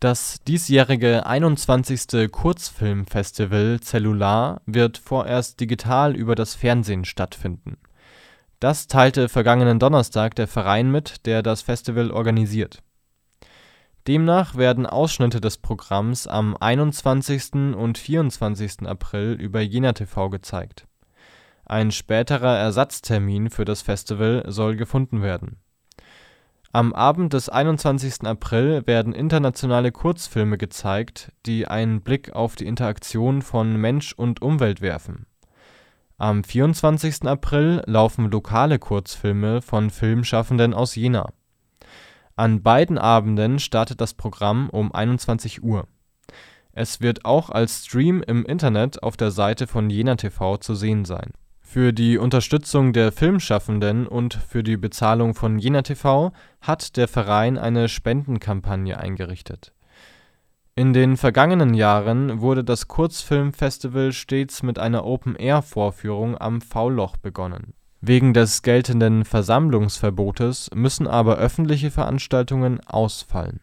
Das diesjährige 21. Kurzfilmfestival Zellular wird vorerst digital über das Fernsehen stattfinden. Das teilte vergangenen Donnerstag der Verein mit, der das Festival organisiert. Demnach werden Ausschnitte des Programms am 21. und 24. April über jenaTV gezeigt. Ein späterer Ersatztermin für das Festival soll gefunden werden am Abend des 21. April werden internationale Kurzfilme gezeigt, die einen Blick auf die Interaktion von Mensch und Umwelt werfen. Am 24. April laufen lokale Kurzfilme von Filmschaffenden aus Jena. An beiden Abenden startet das Programm um 21 Uhr. Es wird auch als Stream im Internet auf der Seite von jenaTV zu sehen sein für die Unterstützung der Filmschaffenden und für die Bezahlung von jenaTV hat der Verein eine Spendenkampagne eingerichtet. In den vergangenen Jahren wurde das Kurzfilmfestival stets mit einer Open-Air-Vorführung am V-Loch begonnen. Wegen des geltenden Versammlungsverbotes müssen aber öffentliche Veranstaltungen ausfallen